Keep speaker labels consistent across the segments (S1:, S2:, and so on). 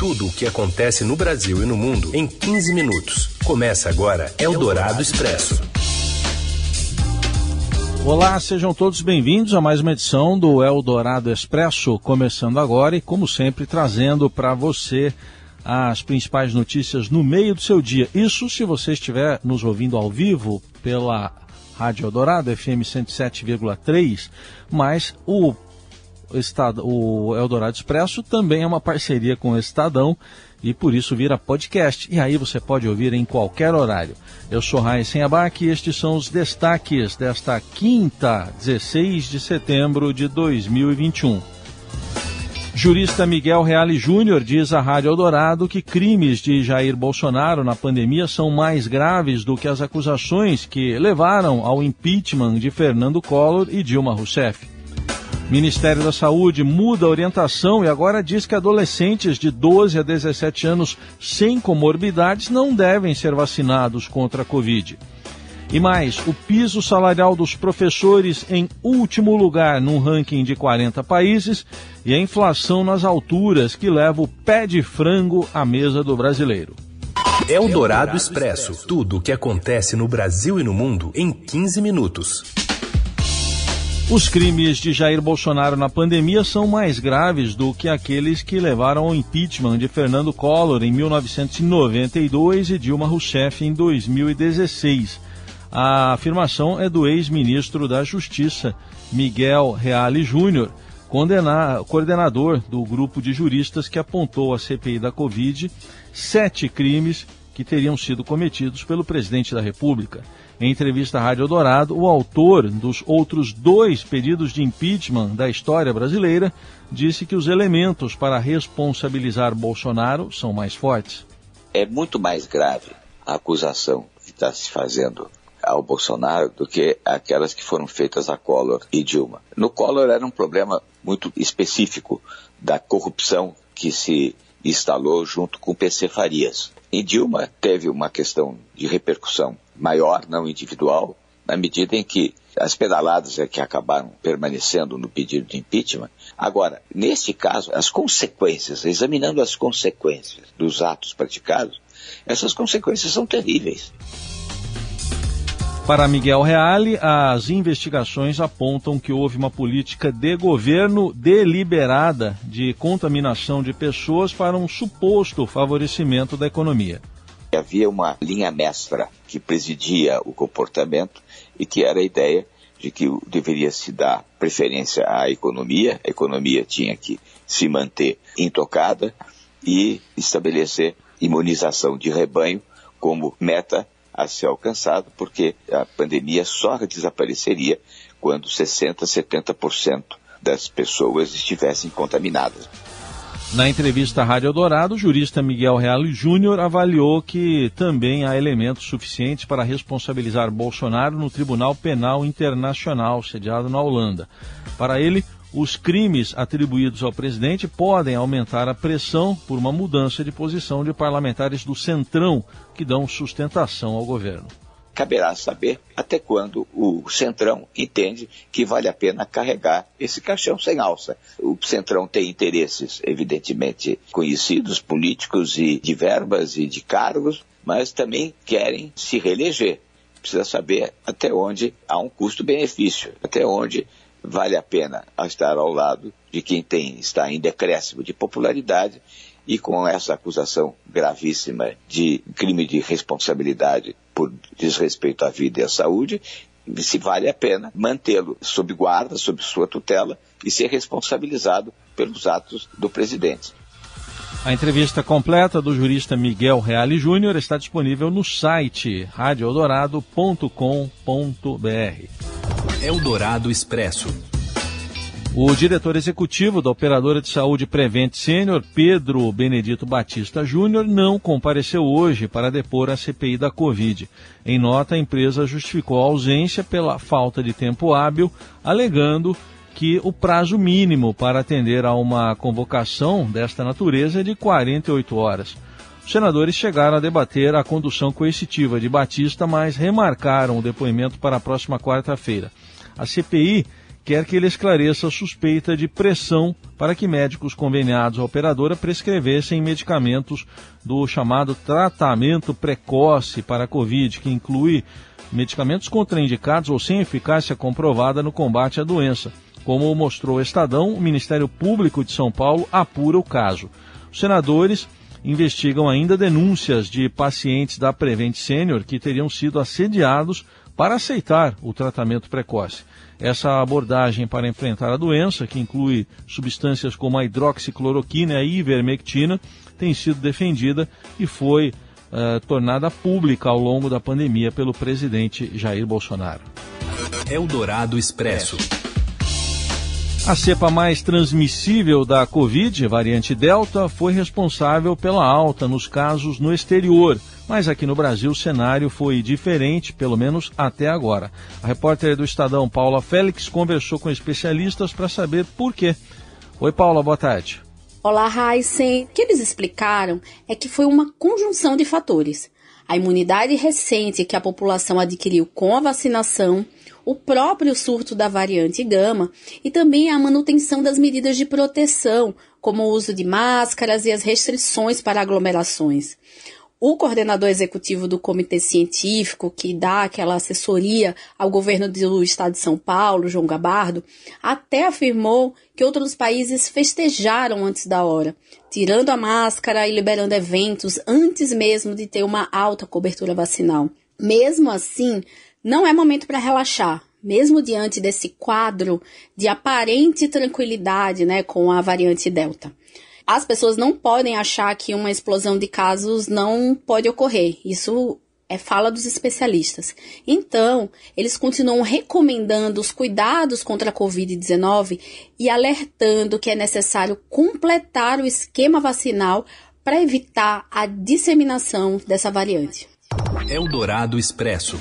S1: Tudo o que acontece no Brasil e no mundo em 15 minutos. Começa agora Eldorado Expresso.
S2: Olá, sejam todos bem-vindos a mais uma edição do Eldorado Expresso, começando agora e, como sempre, trazendo para você as principais notícias no meio do seu dia. Isso se você estiver nos ouvindo ao vivo pela Rádio Eldorado, FM 107,3, mas o Estado, o Eldorado Expresso também é uma parceria com o Estadão e por isso vira podcast. E aí você pode ouvir em qualquer horário. Eu sou Raíssen Abac e estes são os destaques desta quinta, 16 de setembro de 2021. Jurista Miguel Reale Júnior diz à Rádio Eldorado que crimes de Jair Bolsonaro na pandemia são mais graves do que as acusações que levaram ao impeachment de Fernando Collor e Dilma Rousseff. Ministério da Saúde muda a orientação e agora diz que adolescentes de 12 a 17 anos sem comorbidades não devem ser vacinados contra a Covid. E mais, o piso salarial dos professores em último lugar num ranking de 40 países e a inflação nas alturas que leva o pé de frango à mesa do brasileiro.
S1: É o Dourado Expresso. Tudo o que acontece no Brasil e no mundo em 15 minutos.
S2: Os crimes de Jair Bolsonaro na pandemia são mais graves do que aqueles que levaram ao impeachment de Fernando Collor em 1992 e Dilma Rousseff em 2016. A afirmação é do ex-ministro da Justiça, Miguel Reale Júnior, coordenador do grupo de juristas que apontou à CPI da Covid sete crimes que teriam sido cometidos pelo presidente da República. Em entrevista à Rádio Dourado, o autor dos outros dois pedidos de impeachment da história brasileira disse que os elementos para responsabilizar Bolsonaro são mais fortes.
S3: É muito mais grave a acusação que está se fazendo ao Bolsonaro do que aquelas que foram feitas a Collor e Dilma. No Collor era um problema muito específico da corrupção que se instalou junto com PC Farias. Em Dilma teve uma questão de repercussão maior, não individual, na medida em que as pedaladas é que acabaram permanecendo no pedido de impeachment. Agora, neste caso, as consequências, examinando as consequências dos atos praticados, essas consequências são terríveis.
S2: Para Miguel Reale, as investigações apontam que houve uma política de governo deliberada de contaminação de pessoas para um suposto favorecimento da economia.
S3: Havia uma linha mestra que presidia o comportamento e que era a ideia de que deveria se dar preferência à economia, a economia tinha que se manter intocada e estabelecer imunização de rebanho como meta a ser alcançado, porque a pandemia só desapareceria quando 60%, 70% das pessoas estivessem contaminadas.
S2: Na entrevista à Rádio Dourado, o jurista Miguel Real Júnior avaliou que também há elementos suficientes para responsabilizar Bolsonaro no Tribunal Penal Internacional, sediado na Holanda. Para ele, os crimes atribuídos ao presidente podem aumentar a pressão por uma mudança de posição de parlamentares do Centrão, que dão sustentação ao governo.
S3: Caberá saber até quando o Centrão entende que vale a pena carregar esse caixão sem alça. O Centrão tem interesses, evidentemente, conhecidos, políticos e de verbas e de cargos, mas também querem se reeleger. Precisa saber até onde há um custo-benefício, até onde vale a pena estar ao lado de quem tem, está em decréscimo de popularidade e com essa acusação gravíssima de crime de responsabilidade por desrespeito à vida e à saúde, se vale a pena mantê-lo sob guarda, sob sua tutela e ser responsabilizado pelos atos do presidente.
S2: A entrevista completa do jurista Miguel Reale Júnior está disponível no site radioeldorado.com.br.
S1: Eldorado Expresso.
S2: O diretor executivo da operadora de saúde Prevent Sênior, Pedro Benedito Batista Júnior, não compareceu hoje para depor a CPI da Covid. Em nota, a empresa justificou a ausência pela falta de tempo hábil, alegando que o prazo mínimo para atender a uma convocação desta natureza é de 48 horas. Os senadores chegaram a debater a condução coercitiva de Batista, mas remarcaram o depoimento para a próxima quarta-feira. A CPI, quer que ele esclareça a suspeita de pressão para que médicos conveniados à operadora prescrevessem medicamentos do chamado tratamento precoce para a Covid, que inclui medicamentos contraindicados ou sem eficácia comprovada no combate à doença. Como mostrou o Estadão, o Ministério Público de São Paulo apura o caso. Os senadores investigam ainda denúncias de pacientes da Prevent Senior que teriam sido assediados para aceitar o tratamento precoce. Essa abordagem para enfrentar a doença, que inclui substâncias como a hidroxicloroquina e a ivermectina, tem sido defendida e foi uh, tornada pública ao longo da pandemia pelo presidente Jair Bolsonaro.
S1: Eldorado Expresso.
S2: A cepa mais transmissível da Covid, variante Delta, foi responsável pela alta nos casos no exterior. Mas aqui no Brasil o cenário foi diferente, pelo menos até agora. A repórter do Estadão, Paula Félix, conversou com especialistas para saber por quê. Oi, Paula, boa tarde.
S4: Olá, Heisen. O que eles explicaram é que foi uma conjunção de fatores. A imunidade recente que a população adquiriu com a vacinação, o próprio surto da variante gama e também a manutenção das medidas de proteção, como o uso de máscaras e as restrições para aglomerações o coordenador executivo do comitê científico, que dá aquela assessoria ao governo do estado de São Paulo, João Gabardo, até afirmou que outros países festejaram antes da hora, tirando a máscara e liberando eventos antes mesmo de ter uma alta cobertura vacinal. Mesmo assim, não é momento para relaxar. Mesmo diante desse quadro de aparente tranquilidade né, com a variante Delta as pessoas não podem achar que uma explosão de casos não pode ocorrer. Isso é fala dos especialistas. Então, eles continuam recomendando os cuidados contra a Covid-19 e alertando que é necessário completar o esquema vacinal para evitar a disseminação dessa variante.
S1: Eldorado Expresso.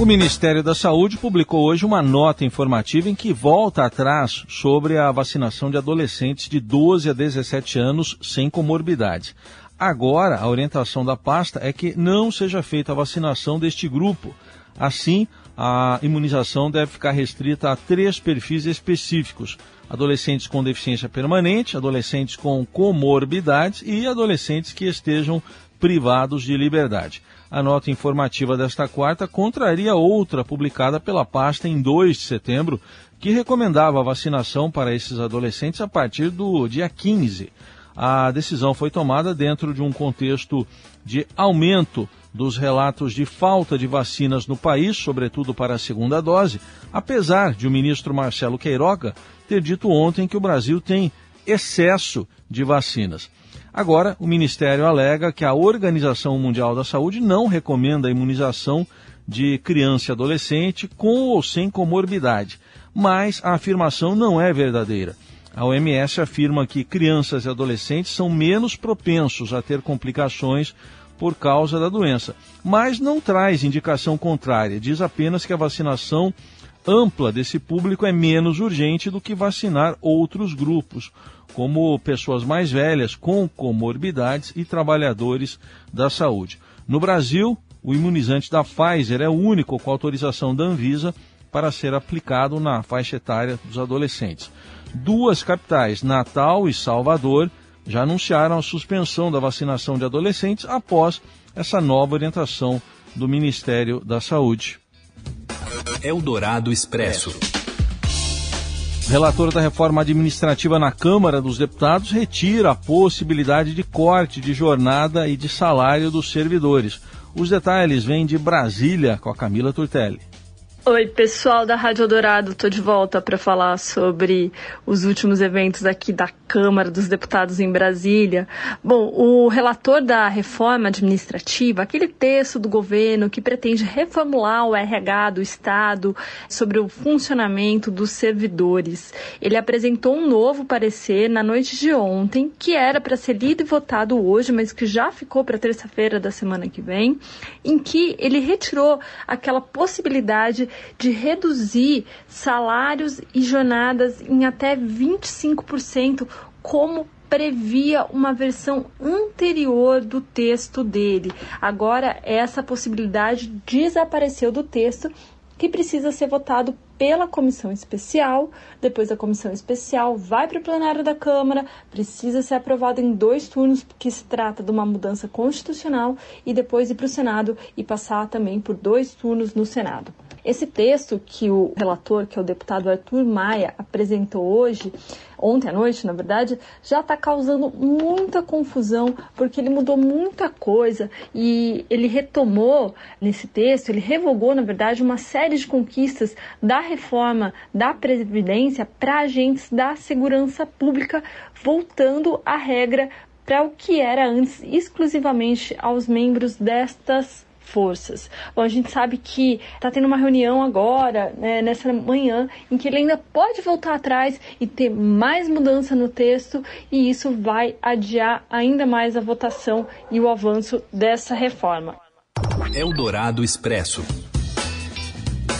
S2: O Ministério da Saúde publicou hoje uma nota informativa em que volta atrás sobre a vacinação de adolescentes de 12 a 17 anos sem comorbidade. Agora, a orientação da pasta é que não seja feita a vacinação deste grupo. Assim, a imunização deve ficar restrita a três perfis específicos: adolescentes com deficiência permanente, adolescentes com comorbidades e adolescentes que estejam privados de liberdade. A nota informativa desta quarta contraria outra publicada pela pasta em 2 de setembro, que recomendava a vacinação para esses adolescentes a partir do dia 15. A decisão foi tomada dentro de um contexto de aumento dos relatos de falta de vacinas no país, sobretudo para a segunda dose, apesar de o ministro Marcelo Queiroga ter dito ontem que o Brasil tem excesso de vacinas. Agora, o Ministério alega que a Organização Mundial da Saúde não recomenda a imunização de criança e adolescente com ou sem comorbidade, mas a afirmação não é verdadeira. A OMS afirma que crianças e adolescentes são menos propensos a ter complicações por causa da doença, mas não traz indicação contrária, diz apenas que a vacinação ampla desse público é menos urgente do que vacinar outros grupos, como pessoas mais velhas com comorbidades e trabalhadores da saúde. No Brasil, o imunizante da Pfizer é o único com autorização da Anvisa para ser aplicado na faixa etária dos adolescentes. Duas capitais, Natal e Salvador, já anunciaram a suspensão da vacinação de adolescentes após essa nova orientação do Ministério da Saúde.
S1: Eldorado Expresso.
S2: Relator da reforma administrativa na Câmara dos Deputados retira a possibilidade de corte de jornada e de salário dos servidores. Os detalhes vêm de Brasília com a Camila Turtelli.
S5: Oi, pessoal da Rádio Dourado, estou de volta para falar sobre os últimos eventos aqui da Câmara dos Deputados em Brasília. Bom, o relator da reforma administrativa, aquele texto do governo que pretende reformular o RH do Estado sobre o funcionamento dos servidores, ele apresentou um novo parecer na noite de ontem, que era para ser lido e votado hoje, mas que já ficou para terça-feira da semana que vem, em que ele retirou aquela possibilidade de reduzir salários e jornadas em até 25%, como previa uma versão anterior do texto dele. Agora, essa possibilidade desapareceu do texto, que precisa ser votado pela comissão especial, depois da comissão especial vai para o plenário da Câmara, precisa ser aprovado em dois turnos, porque se trata de uma mudança constitucional, e depois ir para o Senado e passar também por dois turnos no Senado. Esse texto que o relator, que é o deputado Arthur Maia, apresentou hoje, ontem à noite, na verdade, já está causando muita confusão, porque ele mudou muita coisa e ele retomou nesse texto, ele revogou, na verdade, uma série de conquistas da reforma da Previdência para agentes da segurança pública, voltando a regra para o que era antes exclusivamente aos membros destas forças. Bom, a gente sabe que está tendo uma reunião agora, né, nessa manhã, em que ele ainda pode voltar atrás e ter mais mudança no texto, e isso vai adiar ainda mais a votação e o avanço dessa reforma.
S1: Eldorado Expresso.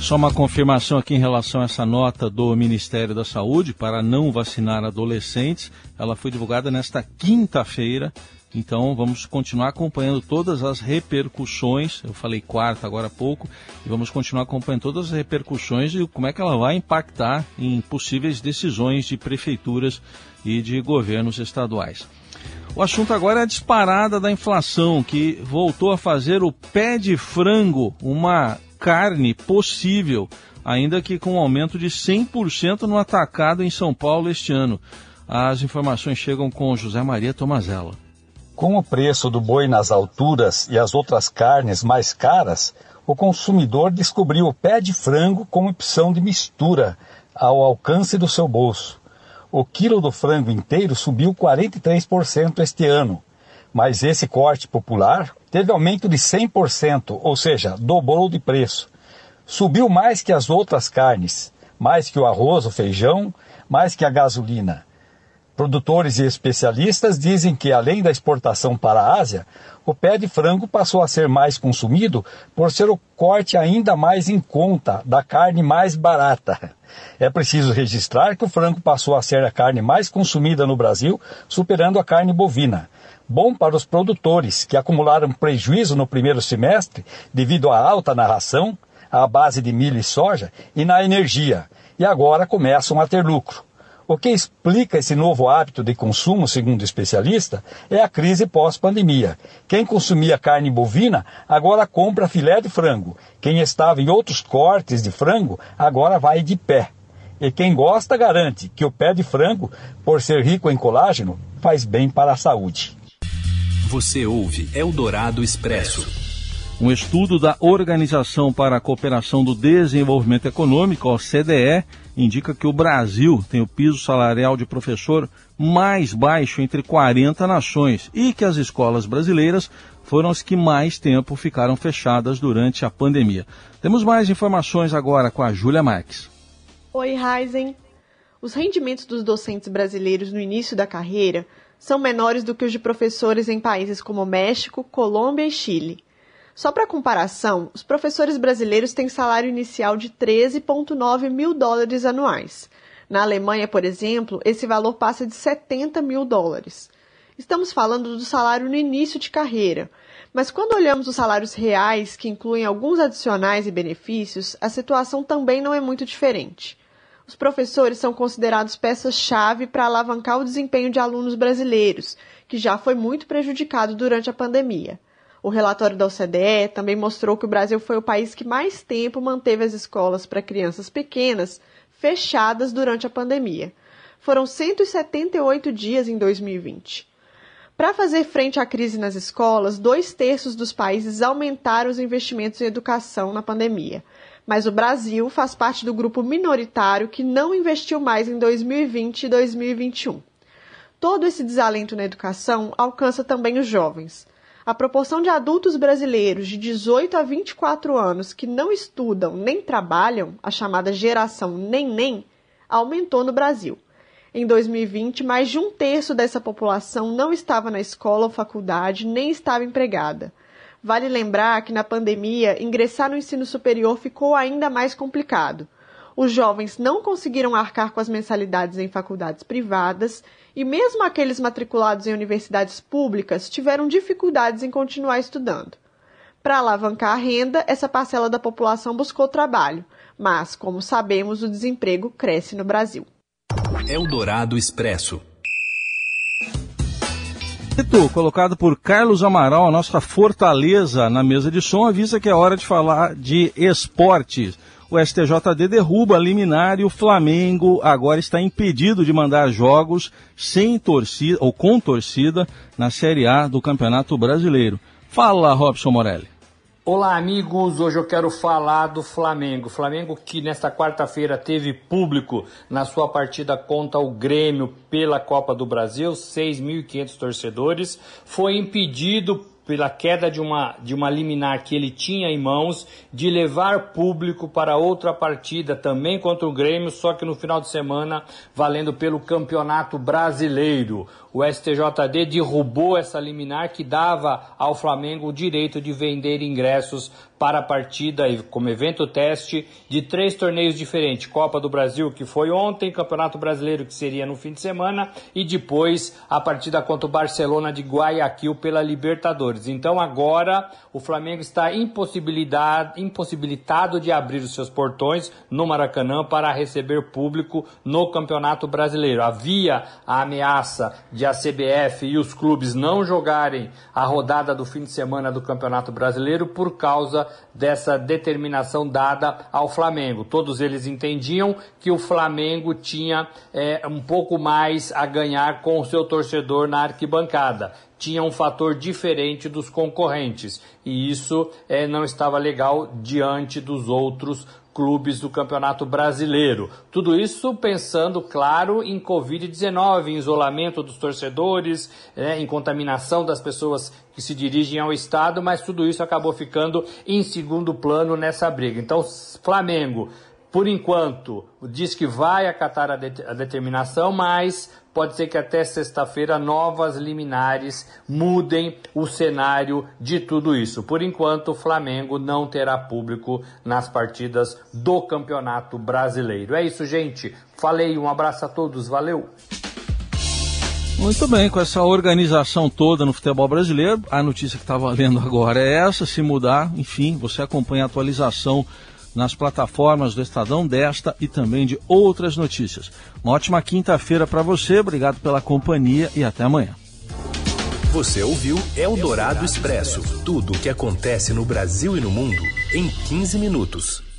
S2: Só uma confirmação aqui em relação a essa nota do Ministério da Saúde para não vacinar adolescentes. Ela foi divulgada nesta quinta-feira então vamos continuar acompanhando todas as repercussões. Eu falei quarta agora há pouco, e vamos continuar acompanhando todas as repercussões e como é que ela vai impactar em possíveis decisões de prefeituras e de governos estaduais. O assunto agora é a disparada da inflação, que voltou a fazer o pé de frango uma carne possível, ainda que com um aumento de 100% no atacado em São Paulo este ano. As informações chegam com José Maria Tomazella.
S6: Com o preço do boi nas alturas e as outras carnes mais caras, o consumidor descobriu o pé de frango como opção de mistura ao alcance do seu bolso. O quilo do frango inteiro subiu 43% este ano, mas esse corte popular teve aumento de 100%, ou seja, dobrou de preço. Subiu mais que as outras carnes, mais que o arroz, o feijão, mais que a gasolina. Produtores e especialistas dizem que, além da exportação para a Ásia, o pé de frango passou a ser mais consumido por ser o corte ainda mais em conta da carne mais barata. É preciso registrar que o frango passou a ser a carne mais consumida no Brasil, superando a carne bovina. Bom para os produtores, que acumularam prejuízo no primeiro semestre devido à alta na ração, à base de milho e soja e na energia, e agora começam a ter lucro. O que explica esse novo hábito de consumo, segundo o especialista, é a crise pós-pandemia. Quem consumia carne bovina agora compra filé de frango. Quem estava em outros cortes de frango agora vai de pé. E quem gosta garante que o pé de frango, por ser rico em colágeno, faz bem para a saúde.
S1: Você ouve Eldorado Expresso.
S2: Um estudo da Organização para a Cooperação do Desenvolvimento Econômico, OCDE, indica que o Brasil tem o piso salarial de professor mais baixo entre 40 nações e que as escolas brasileiras foram as que mais tempo ficaram fechadas durante a pandemia. Temos mais informações agora com a Júlia Marques.
S7: Oi, Raizen. Os rendimentos dos docentes brasileiros no início da carreira são menores do que os de professores em países como México, Colômbia e Chile. Só para comparação, os professores brasileiros têm salário inicial de 13,9 mil dólares anuais. Na Alemanha, por exemplo, esse valor passa de 70 mil dólares. Estamos falando do salário no início de carreira, mas quando olhamos os salários reais, que incluem alguns adicionais e benefícios, a situação também não é muito diferente. Os professores são considerados peças-chave para alavancar o desempenho de alunos brasileiros, que já foi muito prejudicado durante a pandemia. O relatório da OCDE também mostrou que o Brasil foi o país que mais tempo manteve as escolas para crianças pequenas fechadas durante a pandemia. Foram 178 dias em 2020. Para fazer frente à crise nas escolas, dois terços dos países aumentaram os investimentos em educação na pandemia. Mas o Brasil faz parte do grupo minoritário que não investiu mais em 2020 e 2021. Todo esse desalento na educação alcança também os jovens a proporção de adultos brasileiros de 18 a 24 anos que não estudam nem trabalham, a chamada geração nem-nem, aumentou no Brasil. Em 2020, mais de um terço dessa população não estava na escola ou faculdade, nem estava empregada. Vale lembrar que na pandemia, ingressar no ensino superior ficou ainda mais complicado. Os jovens não conseguiram arcar com as mensalidades em faculdades privadas e mesmo aqueles matriculados em universidades públicas tiveram dificuldades em continuar estudando. Para alavancar a renda, essa parcela da população buscou trabalho, Mas, como sabemos, o desemprego cresce no Brasil.
S1: Eldorado Expresso.
S2: Colocado por Carlos Amaral, a nossa fortaleza na mesa de som, avisa que é hora de falar de esportes. O STJD derruba a liminar e o Flamengo agora está impedido de mandar jogos sem torcida ou com torcida na Série A do Campeonato Brasileiro. Fala, Robson Morelli.
S8: Olá, amigos. Hoje eu quero falar do Flamengo. Flamengo que nesta quarta-feira teve público na sua partida contra o Grêmio pela Copa do Brasil, 6.500 torcedores, foi impedido pela queda de uma, de uma liminar que ele tinha em mãos, de levar público para outra partida também contra o Grêmio, só que no final de semana valendo pelo Campeonato Brasileiro. O STJD derrubou essa liminar que dava ao Flamengo o direito de vender ingressos para a partida como evento teste de três torneios diferentes: Copa do Brasil, que foi ontem, Campeonato Brasileiro, que seria no fim de semana, e depois a partida contra o Barcelona de Guayaquil pela Libertadores. Então agora o Flamengo está impossibilitado de abrir os seus portões no Maracanã para receber público no Campeonato Brasileiro. Havia a ameaça de a CBF e os clubes não jogarem a rodada do fim de semana do Campeonato Brasileiro por causa dessa determinação dada ao Flamengo. Todos eles entendiam que o Flamengo tinha é, um pouco mais a ganhar com o seu torcedor na arquibancada. Tinha um fator diferente dos concorrentes e isso é, não estava legal diante dos outros clubes do Campeonato Brasileiro. Tudo isso pensando, claro, em Covid-19, em isolamento dos torcedores, né, em contaminação das pessoas que se dirigem ao Estado, mas tudo isso acabou ficando em segundo plano nessa briga. Então, Flamengo, por enquanto, diz que vai acatar a, de a determinação, mas pode ser que até sexta-feira novas liminares mudem o cenário de tudo isso. Por enquanto, o Flamengo não terá público nas partidas do Campeonato Brasileiro. É isso, gente. Falei, um abraço a todos, valeu!
S2: Muito bem, com essa organização toda no futebol brasileiro, a notícia que está valendo agora é essa. Se mudar, enfim, você acompanha a atualização nas plataformas do Estadão desta e também de outras notícias. Uma ótima quinta-feira para você, obrigado pela companhia e até amanhã.
S1: Você ouviu Eldorado Expresso tudo o que acontece no Brasil e no mundo em 15 minutos.